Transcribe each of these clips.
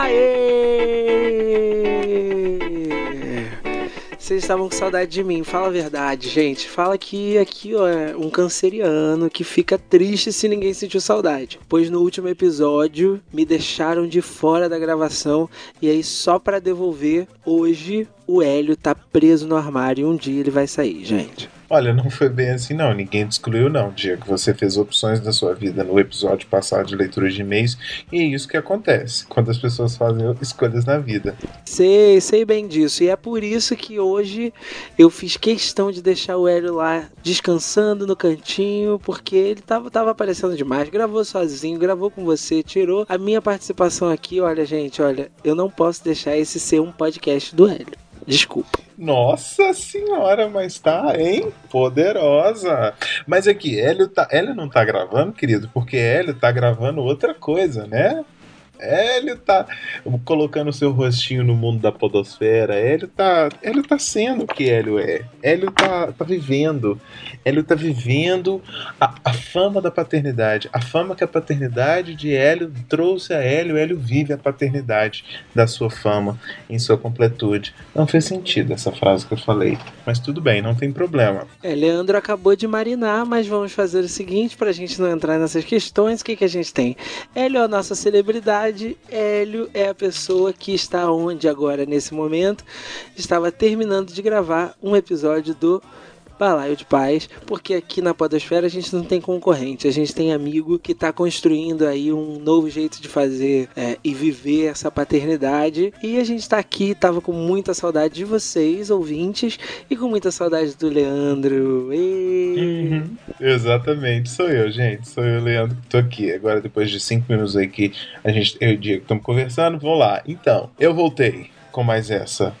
Aê! Vocês estavam com saudade de mim, fala a verdade, gente. Fala que aqui, ó, é um canceriano que fica triste se ninguém sentiu saudade. Pois no último episódio me deixaram de fora da gravação e aí só para devolver, hoje o Hélio tá preso no armário e um dia ele vai sair, gente. Olha, não foi bem assim não, ninguém te excluiu não, Diego. Você fez opções da sua vida no episódio passado de leitura de e-mails e é isso que acontece quando as pessoas fazem escolhas na vida. Sei, sei bem disso. E é por isso que hoje eu fiz questão de deixar o Hélio lá descansando no cantinho, porque ele tava, tava aparecendo demais. Gravou sozinho, gravou com você, tirou a minha participação aqui. Olha, gente, olha, eu não posso deixar esse ser um podcast do Hélio. Desculpa. Nossa senhora, mas tá, hein? Poderosa. Mas aqui, Hélio, tá, Hélio não tá gravando, querido, porque Hélio tá gravando outra coisa, né? Hélio tá colocando seu rostinho no mundo da podosfera. Hélio tá, Hélio tá sendo o que Hélio é. Hélio tá, tá vivendo. Hélio tá vivendo a, a fama da paternidade. A fama que a paternidade de Hélio trouxe a Hélio. Hélio vive a paternidade da sua fama em sua completude. Não fez sentido essa frase que eu falei. Mas tudo bem, não tem problema. É, Leandro acabou de marinar, mas vamos fazer o seguinte pra gente não entrar nessas questões. O que, que a gente tem? Hélio é a nossa celebridade verdade, Hélio é a pessoa que está onde agora, nesse momento, estava terminando de gravar um episódio do Balaio de Paz, porque aqui na Podosfera a gente não tem concorrente, a gente tem amigo que está construindo aí um novo jeito de fazer é, e viver essa paternidade. E a gente está aqui, tava com muita saudade de vocês, ouvintes, e com muita saudade do Leandro. Uhum. Exatamente, sou eu, gente. Sou eu, Leandro, que tô aqui. Agora, depois de cinco minutos aí que a gente, eu e o Diego estamos conversando, vamos lá. Então, eu voltei com mais essa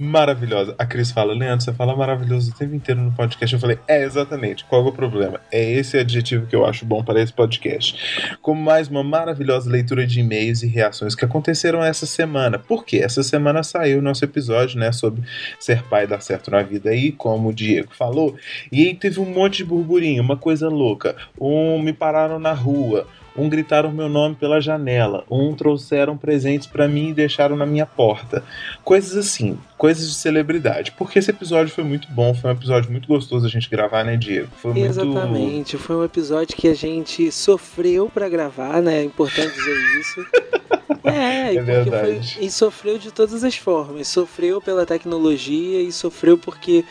maravilhosa. A Cris fala, Leandro, você fala maravilhoso o tempo inteiro no podcast. Eu falei, é, exatamente. Qual é o problema? É esse adjetivo que eu acho bom para esse podcast. Como mais uma maravilhosa leitura de e-mails e reações que aconteceram essa semana. Por quê? Essa semana saiu o nosso episódio, né, sobre ser pai dar certo na vida aí, como o Diego falou. E aí teve um monte de burburinho, uma coisa louca. Um me pararam na rua um gritaram meu nome pela janela, um trouxeram presentes para mim e deixaram na minha porta. Coisas assim, coisas de celebridade. Porque esse episódio foi muito bom, foi um episódio muito gostoso a gente gravar, né, Diego? Foi Exatamente, muito... foi um episódio que a gente sofreu para gravar, né? É importante dizer isso. É, é verdade. Foi, e sofreu de todas as formas. Sofreu pela tecnologia e sofreu porque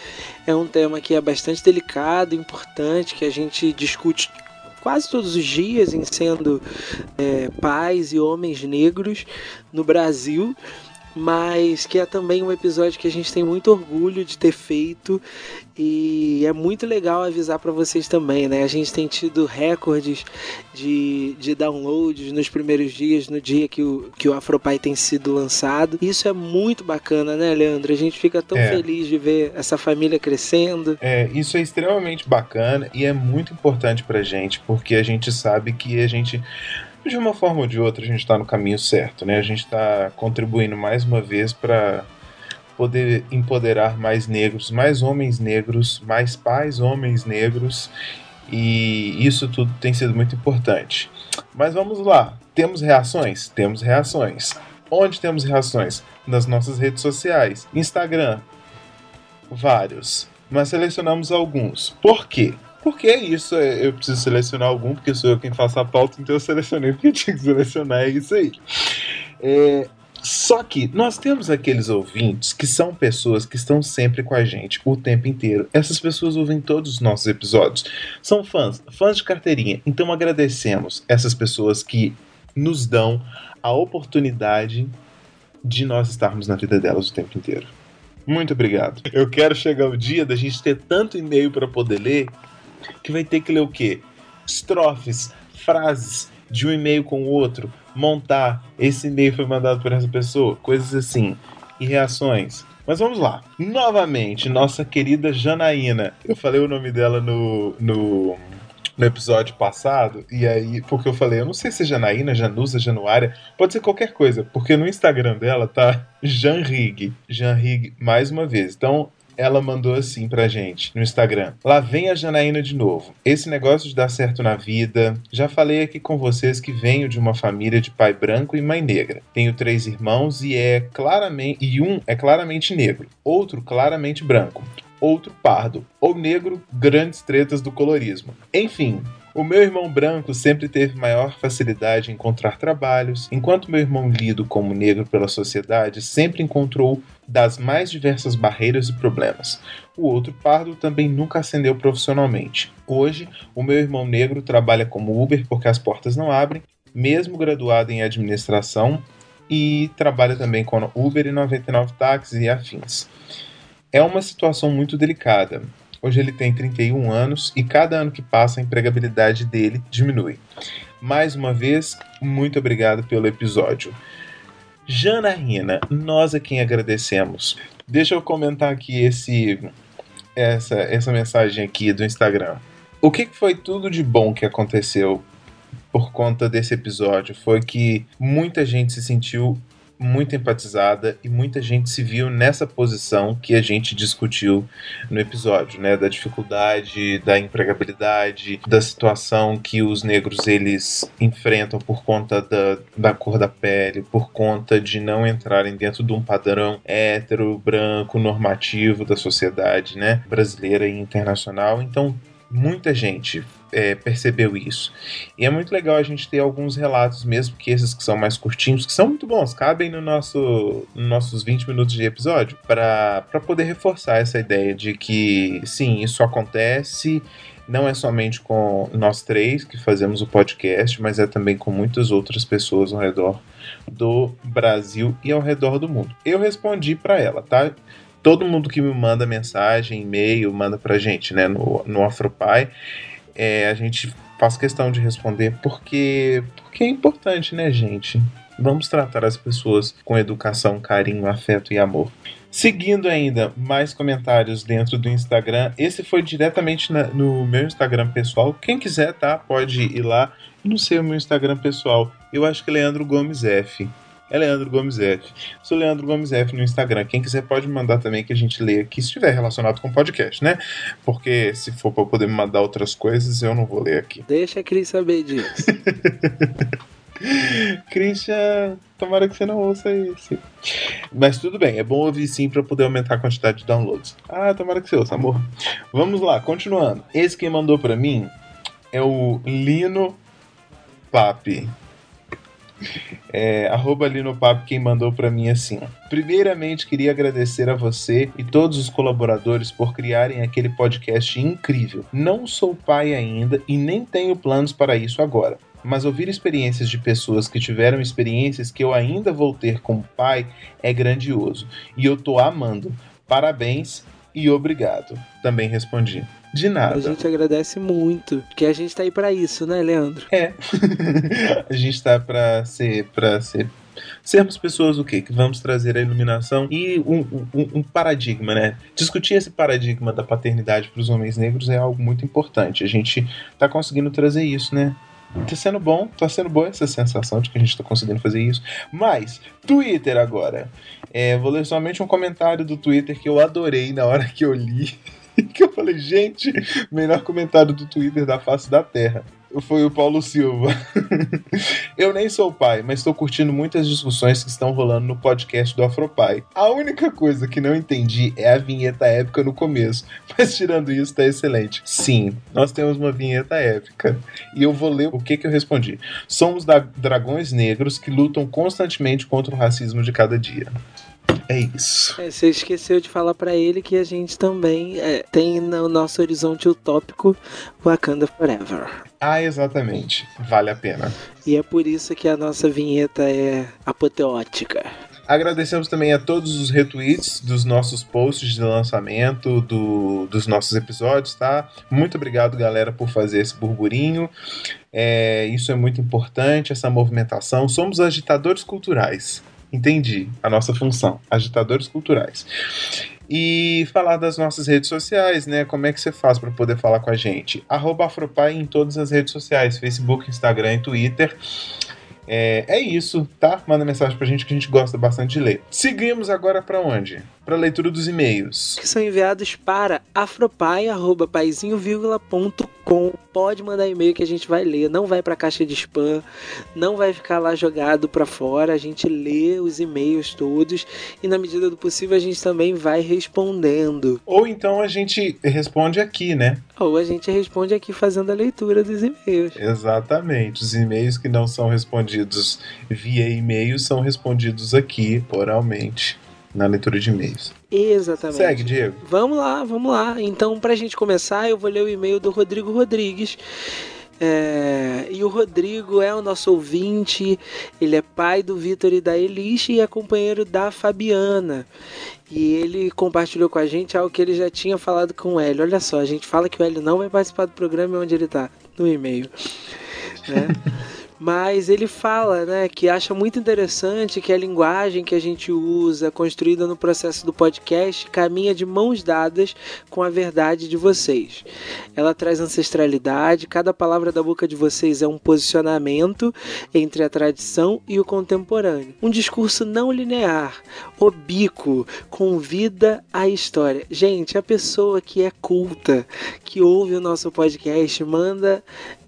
é um tema que é bastante delicado, importante, que a gente discute quase todos os dias em sendo é, pais e homens negros no Brasil mas que é também um episódio que a gente tem muito orgulho de ter feito e é muito legal avisar para vocês também, né? A gente tem tido recordes de, de downloads nos primeiros dias, no dia que o, que o Afropai tem sido lançado. Isso é muito bacana, né, Leandro? A gente fica tão é. feliz de ver essa família crescendo. É, isso é extremamente bacana e é muito importante pra gente, porque a gente sabe que a gente de uma forma ou de outra a gente está no caminho certo, né? A gente está contribuindo mais uma vez para poder empoderar mais negros, mais homens negros, mais pais homens negros e isso tudo tem sido muito importante. Mas vamos lá, temos reações? Temos reações. Onde temos reações? Nas nossas redes sociais. Instagram, vários. Mas selecionamos alguns. Por quê? Porque é isso, eu preciso selecionar algum, porque sou eu quem faço a pauta, então eu selecionei porque eu tinha que selecionar, é isso aí. É, só que nós temos aqueles ouvintes que são pessoas que estão sempre com a gente o tempo inteiro. Essas pessoas ouvem todos os nossos episódios. São fãs, fãs de carteirinha. Então agradecemos essas pessoas que nos dão a oportunidade de nós estarmos na vida delas o tempo inteiro. Muito obrigado. Eu quero chegar o dia da gente ter tanto e-mail para poder ler que vai ter que ler o quê? Estrofes, frases de um e-mail com o outro, montar esse e-mail foi mandado por essa pessoa, coisas assim, e reações. Mas vamos lá. Novamente, nossa querida Janaína. Eu falei o nome dela no, no, no episódio passado, e aí, porque eu falei, eu não sei se é Janaína, Janusa, Januária, pode ser qualquer coisa, porque no Instagram dela tá Janrig. Janrig, mais uma vez. Então, ela mandou assim pra gente no Instagram. Lá vem a Janaína de novo. Esse negócio de dar certo na vida. Já falei aqui com vocês que venho de uma família de pai branco e mãe negra. Tenho três irmãos e é claramente e um é claramente negro, outro claramente branco outro pardo, ou negro, grandes tretas do colorismo. Enfim, o meu irmão branco sempre teve maior facilidade em encontrar trabalhos, enquanto meu irmão lido como negro pela sociedade sempre encontrou das mais diversas barreiras e problemas. O outro pardo também nunca ascendeu profissionalmente. Hoje, o meu irmão negro trabalha como Uber porque as portas não abrem, mesmo graduado em administração, e trabalha também com Uber e 99 táxis e afins. É uma situação muito delicada. Hoje ele tem 31 anos e cada ano que passa a empregabilidade dele diminui. Mais uma vez, muito obrigado pelo episódio. Jana Rina, nós é quem agradecemos. Deixa eu comentar aqui esse essa, essa mensagem aqui do Instagram. O que foi tudo de bom que aconteceu por conta desse episódio foi que muita gente se sentiu muito empatizada e muita gente se viu nessa posição que a gente discutiu no episódio, né, da dificuldade, da empregabilidade, da situação que os negros eles enfrentam por conta da, da cor da pele, por conta de não entrarem dentro de um padrão hétero, branco, normativo da sociedade, né, brasileira e internacional. Então, muita gente é, percebeu isso. E é muito legal a gente ter alguns relatos, mesmo que esses que são mais curtinhos, que são muito bons, cabem no nosso, nos nossos 20 minutos de episódio, para poder reforçar essa ideia de que, sim, isso acontece. Não é somente com nós três que fazemos o podcast, mas é também com muitas outras pessoas ao redor do Brasil e ao redor do mundo. Eu respondi para ela, tá? Todo mundo que me manda mensagem, e-mail, manda pra gente, né, no, no Afropai é, a gente faz questão de responder porque, porque é importante, né, gente? Vamos tratar as pessoas com educação, carinho, afeto e amor. Seguindo ainda mais comentários dentro do Instagram, esse foi diretamente na, no meu Instagram pessoal. Quem quiser, tá? Pode ir lá. Não sei o meu Instagram pessoal. Eu acho que é Leandro Gomes F é Leandro Gomes F. Sou Leandro Gomes F no Instagram. Quem quiser pode mandar também que a gente lê aqui, se estiver relacionado com podcast, né? Porque se for para poder me mandar outras coisas, eu não vou ler aqui. Deixa a Cris saber disso. Christian, tomara que você não ouça isso. Mas tudo bem, é bom ouvir sim para poder aumentar a quantidade de downloads. Ah, tomara que você ouça, amor. Vamos lá, continuando. Esse que mandou para mim é o Lino Papi. É, arroba ali no papo quem mandou para mim assim. Primeiramente, queria agradecer a você e todos os colaboradores por criarem aquele podcast incrível. Não sou pai ainda e nem tenho planos para isso agora. Mas ouvir experiências de pessoas que tiveram experiências que eu ainda vou ter como pai é grandioso. E eu tô amando. Parabéns e obrigado. Também respondi. De nada. A gente agradece muito, porque a gente tá aí para isso, né, Leandro? É. a gente tá para ser para ser sermos pessoas o quê? Que vamos trazer a iluminação e um, um, um paradigma, né? Discutir esse paradigma da paternidade para os homens negros é algo muito importante. A gente tá conseguindo trazer isso, né? Tá sendo bom, tá sendo boa essa sensação de que a gente tá conseguindo fazer isso. Mas, Twitter agora. É, vou ler somente um comentário do Twitter que eu adorei na hora que eu li. que eu falei, gente, melhor comentário do Twitter da face da Terra. Foi o Paulo Silva. eu nem sou pai, mas estou curtindo muitas discussões que estão rolando no podcast do Afropai. A única coisa que não entendi é a vinheta épica no começo, mas tirando isso, tá excelente. Sim, nós temos uma vinheta épica. E eu vou ler o que, que eu respondi. Somos dragões negros que lutam constantemente contra o racismo de cada dia. É isso. É, você esqueceu de falar para ele que a gente também é, tem no nosso horizonte utópico Wakanda Forever. Ah, exatamente. Vale a pena. E é por isso que a nossa vinheta é apoteótica. Agradecemos também a todos os retweets dos nossos posts de lançamento do, dos nossos episódios, tá? Muito obrigado, galera, por fazer esse burburinho. É, isso é muito importante, essa movimentação. Somos agitadores culturais. Entendi a nossa função, agitadores culturais. E falar das nossas redes sociais, né? Como é que você faz para poder falar com a gente? Arroba Afropai em todas as redes sociais, Facebook, Instagram e Twitter. É, é, isso, tá? Manda mensagem pra gente que a gente gosta bastante de ler. Seguimos agora para onde? Para a leitura dos e-mails. Que são enviados para afropai.paizinho.com. Pode mandar e-mail que a gente vai ler. Não vai para caixa de spam, não vai ficar lá jogado para fora. A gente lê os e-mails todos e, na medida do possível, a gente também vai respondendo. Ou então a gente responde aqui, né? Ou a gente responde aqui fazendo a leitura dos e-mails. Exatamente. Os e-mails que não são respondidos via e-mail são respondidos aqui, oralmente na leitura de e-mails. Exatamente. Segue, Diego. Vamos lá, vamos lá. Então, para a gente começar, eu vou ler o e-mail do Rodrigo Rodrigues. É, e o Rodrigo é o nosso ouvinte, ele é pai do Vitor e da Eliche e é companheiro da Fabiana. E ele compartilhou com a gente algo que ele já tinha falado com o Hélio. Olha só, a gente fala que o Hélio não vai participar do programa onde ele está, no e-mail. Né? mas ele fala né, que acha muito interessante que a linguagem que a gente usa, construída no processo do podcast, caminha de mãos dadas com a verdade de vocês. Ela traz ancestralidade, cada palavra da boca de vocês é um posicionamento entre a tradição e o contemporâneo. Um discurso não linear, obíquo, convida a história. Gente, a pessoa que é culta, que ouve o nosso podcast, manda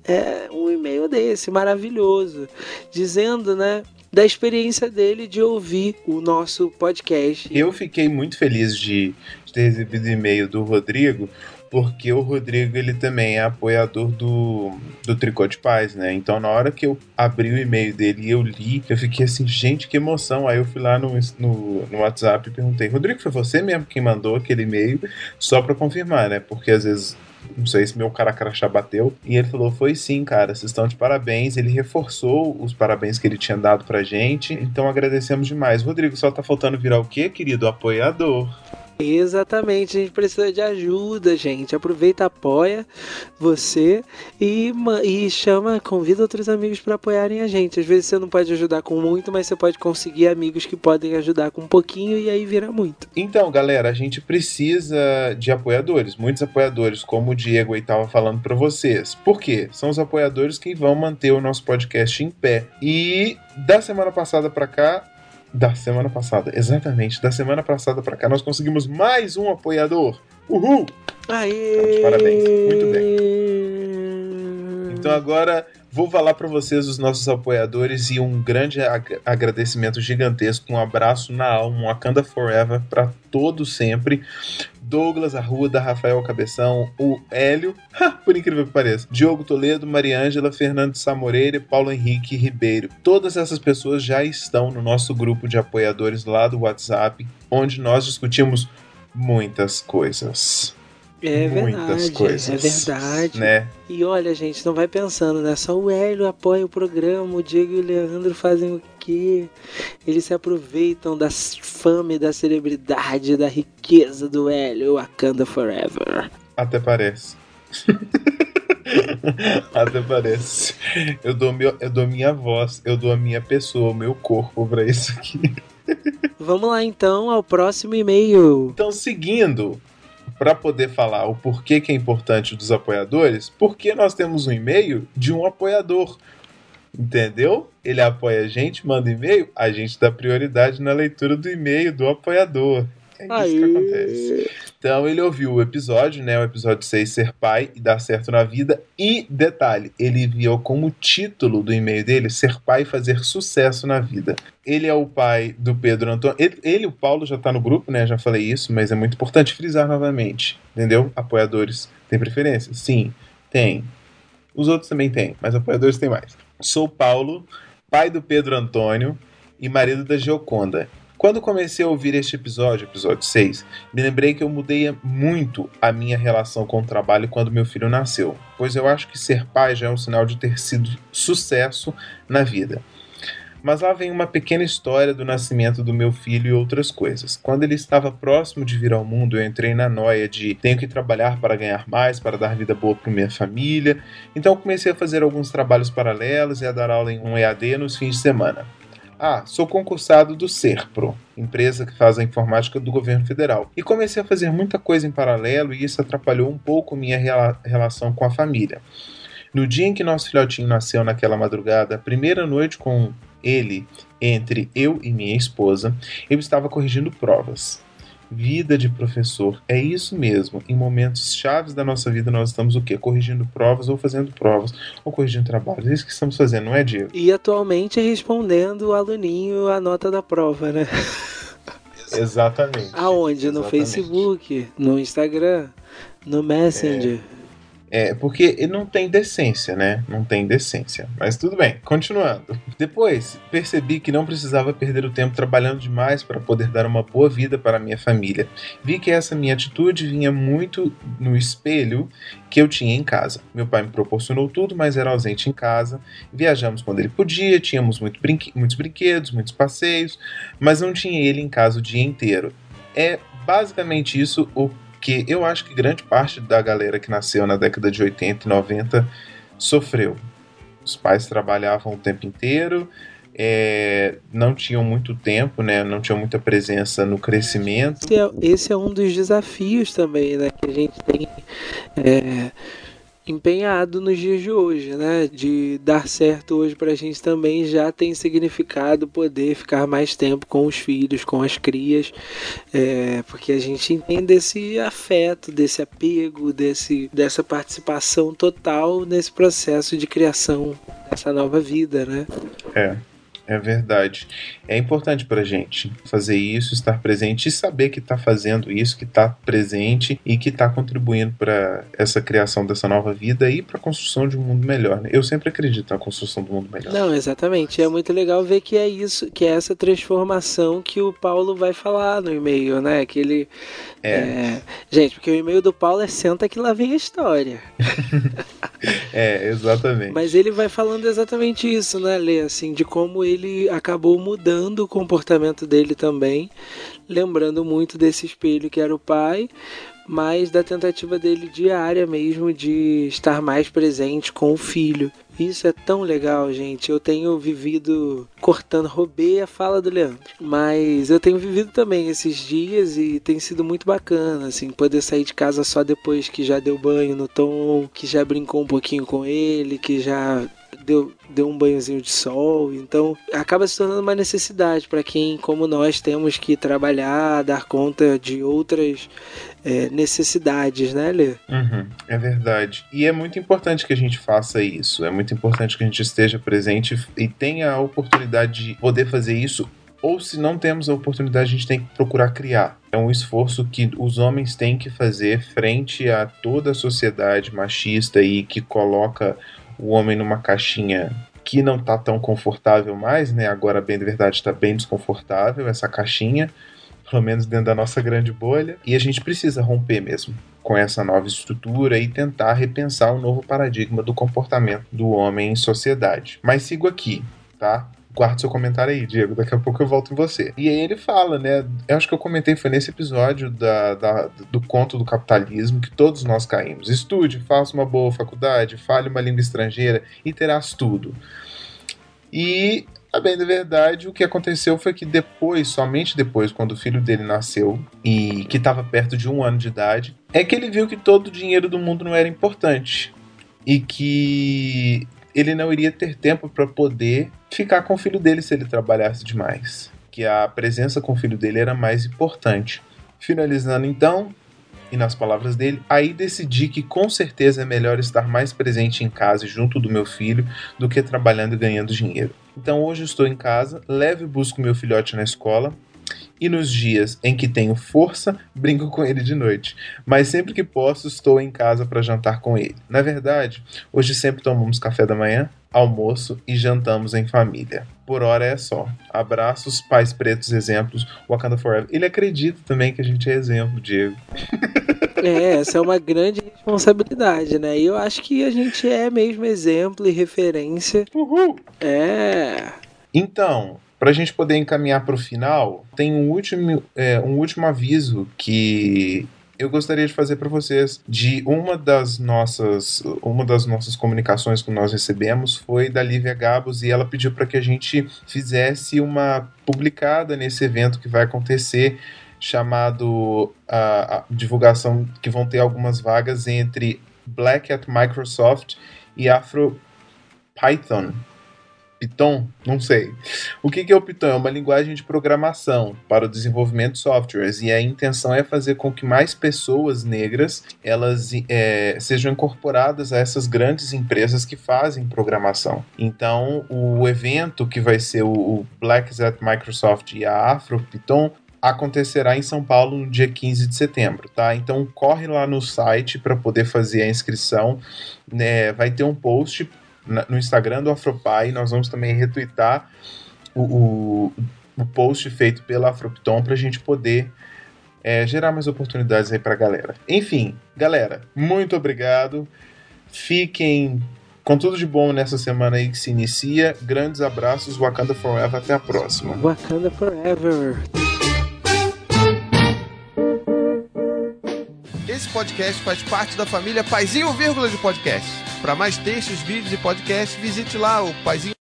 é, um e-mail desse maravilhoso, dizendo, né, da experiência dele de ouvir o nosso podcast. Eu fiquei muito feliz de, de ter recebido e-mail do Rodrigo, porque o Rodrigo ele também é apoiador do, do Tricô de Paz, né? Então na hora que eu abri o e-mail dele e eu li, eu fiquei assim, gente, que emoção. Aí eu fui lá no, no, no WhatsApp e perguntei, Rodrigo, foi você mesmo quem mandou aquele e-mail? Só para confirmar, né? Porque às vezes não sei se meu cara crachá bateu. E ele falou: Foi sim, cara, vocês estão de parabéns. Ele reforçou os parabéns que ele tinha dado pra gente. Então agradecemos demais. Rodrigo, só tá faltando virar o quê, querido? Apoiador. Exatamente, a gente precisa de ajuda, gente. Aproveita, apoia você e, e chama, convida outros amigos para apoiarem a gente. Às vezes você não pode ajudar com muito, mas você pode conseguir amigos que podem ajudar com um pouquinho e aí vira muito. Então, galera, a gente precisa de apoiadores, muitos apoiadores, como o Diego aí tava falando para vocês. Por quê? São os apoiadores que vão manter o nosso podcast em pé. E da semana passada para cá, da semana passada, exatamente, da semana passada para cá, nós conseguimos mais um apoiador. Uhul! Aê! parabéns, muito bem. Então agora vou falar para vocês os nossos apoiadores e um grande ag agradecimento gigantesco, um abraço na alma, um Wakanda Forever para todos sempre. Douglas Arruda, Rafael Cabeção, o Hélio, por incrível que pareça, Diogo Toledo, Mariângela, Fernando Samoreira e Paulo Henrique Ribeiro. Todas essas pessoas já estão no nosso grupo de apoiadores lá do WhatsApp, onde nós discutimos muitas coisas. É muitas verdade, é coisas. É verdade. Né? E olha, gente, não vai pensando, né? Só o Hélio apoia o programa, o Diego e o Leandro fazem o quê? Eles se aproveitam da fama e da celebridade, da riqueza do Hélio, Wakanda Forever. Até parece. Até parece. Eu dou, meu, eu dou minha voz, eu dou a minha pessoa, o meu corpo para isso aqui. Vamos lá então ao próximo e-mail. Então, seguindo, para poder falar o porquê que é importante dos apoiadores, porque nós temos um e-mail de um apoiador. Entendeu? Ele apoia a gente, manda e-mail, a gente dá prioridade na leitura do e-mail do apoiador. É isso que acontece. Então ele ouviu o episódio, né? O episódio 6, Ser Pai e Dar Certo na Vida. E, detalhe, ele enviou como título do e-mail dele Ser Pai e Fazer Sucesso na Vida. Ele é o pai do Pedro Antônio. Ele, ele o Paulo, já tá no grupo, né? Já falei isso, mas é muito importante frisar novamente. Entendeu? Apoiadores têm preferência? Sim, tem. Os outros também têm, mas apoiadores têm mais. Sou Paulo, pai do Pedro Antônio e marido da Geoconda. Quando comecei a ouvir este episódio, episódio 6, me lembrei que eu mudei muito a minha relação com o trabalho quando meu filho nasceu, pois eu acho que ser pai já é um sinal de ter sido sucesso na vida. Mas lá vem uma pequena história do nascimento do meu filho e outras coisas. Quando ele estava próximo de vir ao mundo, eu entrei na noia de tenho que trabalhar para ganhar mais, para dar vida boa para minha família. Então comecei a fazer alguns trabalhos paralelos e a dar aula em um EAD nos fins de semana. Ah, sou concursado do Serpro, empresa que faz a informática do governo federal. E comecei a fazer muita coisa em paralelo e isso atrapalhou um pouco minha rela relação com a família. No dia em que nosso filhotinho nasceu naquela madrugada, a primeira noite com ele entre eu e minha esposa, eu estava corrigindo provas. Vida de professor. É isso mesmo. Em momentos chaves da nossa vida, nós estamos o quê? Corrigindo provas ou fazendo provas ou corrigindo trabalhos. É isso que estamos fazendo, não é, Diego? E atualmente respondendo o aluninho a nota da prova, né? Exatamente. Aonde? No Facebook, no Instagram, no Messenger. É. É, porque ele não tem decência, né? Não tem decência. Mas tudo bem, continuando. Depois, percebi que não precisava perder o tempo trabalhando demais para poder dar uma boa vida para minha família. Vi que essa minha atitude vinha muito no espelho que eu tinha em casa. Meu pai me proporcionou tudo, mas era ausente em casa. Viajamos quando ele podia, tínhamos muito brinque muitos brinquedos, muitos passeios, mas não tinha ele em casa o dia inteiro. É basicamente isso o que eu acho que grande parte da galera que nasceu na década de 80 e 90 sofreu. Os pais trabalhavam o tempo inteiro, é, não tinham muito tempo, né, não tinham muita presença no crescimento. Esse é, esse é um dos desafios também né, que a gente tem. É empenhado nos dias de hoje, né? De dar certo hoje para a gente também já tem significado poder ficar mais tempo com os filhos, com as crias, é, porque a gente entende esse afeto, desse apego, desse, dessa participação total nesse processo de criação dessa nova vida, né? É. É verdade. É importante para gente fazer isso, estar presente e saber que está fazendo isso, que está presente e que está contribuindo para essa criação dessa nova vida e para a construção de um mundo melhor. Né? Eu sempre acredito na construção do mundo melhor. Não, exatamente. É muito legal ver que é isso, que é essa transformação que o Paulo vai falar no e-mail, né? Que ele. É. é... Gente, porque o e-mail do Paulo é senta que lá vem a história. é, exatamente. Mas ele vai falando exatamente isso, né, Lê? Assim, de como ele ele acabou mudando o comportamento dele também, lembrando muito desse espelho que era o pai, mas da tentativa dele diária mesmo de estar mais presente com o filho. Isso é tão legal, gente. Eu tenho vivido cortando, roubei a fala do Leandro, mas eu tenho vivido também esses dias e tem sido muito bacana, assim, poder sair de casa só depois que já deu banho no Tom, que já brincou um pouquinho com ele, que já deu, deu um banhozinho de sol. Então acaba se tornando uma necessidade para quem, como nós, temos que trabalhar, dar conta de outras é, necessidades, né, Lê? Uhum, é verdade. E é muito importante que a gente faça isso. É muito importante que a gente esteja presente e tenha a oportunidade de poder fazer isso ou se não temos a oportunidade, a gente tem que procurar criar. É um esforço que os homens têm que fazer frente a toda a sociedade machista e que coloca o homem numa caixinha que não tá tão confortável mais, né? Agora, bem de verdade, está bem desconfortável essa caixinha, pelo menos dentro da nossa grande bolha, e a gente precisa romper mesmo com essa nova estrutura e tentar repensar o novo paradigma do comportamento do homem em sociedade. Mas sigo aqui, tá? Guarde seu comentário aí, Diego. Daqui a pouco eu volto em você. E aí ele fala, né? Eu acho que eu comentei, foi nesse episódio da, da, do conto do capitalismo que todos nós caímos. Estude, faça uma boa faculdade, fale uma língua estrangeira e terás tudo. E, a bem da verdade, o que aconteceu foi que depois, somente depois, quando o filho dele nasceu e que estava perto de um ano de idade, é que ele viu que todo o dinheiro do mundo não era importante. E que ele não iria ter tempo para poder ficar com o filho dele se ele trabalhasse demais. Que a presença com o filho dele era mais importante. Finalizando então, e nas palavras dele, aí decidi que com certeza é melhor estar mais presente em casa e junto do meu filho do que trabalhando e ganhando dinheiro. Então hoje estou em casa, levo e busco meu filhote na escola, e nos dias em que tenho força, brinco com ele de noite. Mas sempre que posso, estou em casa para jantar com ele. Na verdade, hoje sempre tomamos café da manhã, almoço e jantamos em família. Por hora é só. Abraços, pais pretos, exemplos, Wakanda Forever. Ele acredita também que a gente é exemplo, Diego. É, essa é uma grande responsabilidade, né? E eu acho que a gente é mesmo exemplo e referência. Uhul! É. Então, para a gente poder encaminhar para o final, tem um último, é, um último aviso que eu gostaria de fazer para vocês. De uma das nossas uma das nossas comunicações que nós recebemos foi da Lívia Gabos e ela pediu para que a gente fizesse uma publicada nesse evento que vai acontecer chamado a, a divulgação que vão ter algumas vagas entre Black at Microsoft e Afro Python Python? Não sei. O que, é o Python? É uma linguagem de programação para o desenvolvimento de softwares e a intenção é fazer com que mais pessoas negras elas é, sejam incorporadas a essas grandes empresas que fazem programação. Então, o evento que vai ser o Black at Microsoft e a Afro Python acontecerá em São Paulo no dia 15 de setembro, tá? Então corre lá no site para poder fazer a inscrição. Né? Vai ter um post no Instagram do Afropai, nós vamos também retweetar o, o, o post feito pela Afropton para a gente poder é, gerar mais oportunidades aí para a galera. Enfim, galera, muito obrigado. Fiquem com tudo de bom nessa semana aí que se inicia. Grandes abraços, Wakanda Forever. Até a próxima. Wakanda Forever. Esse podcast faz parte da família Paizinho Vírgula de Podcast. Para mais textos, vídeos e podcasts, visite lá o Paizinho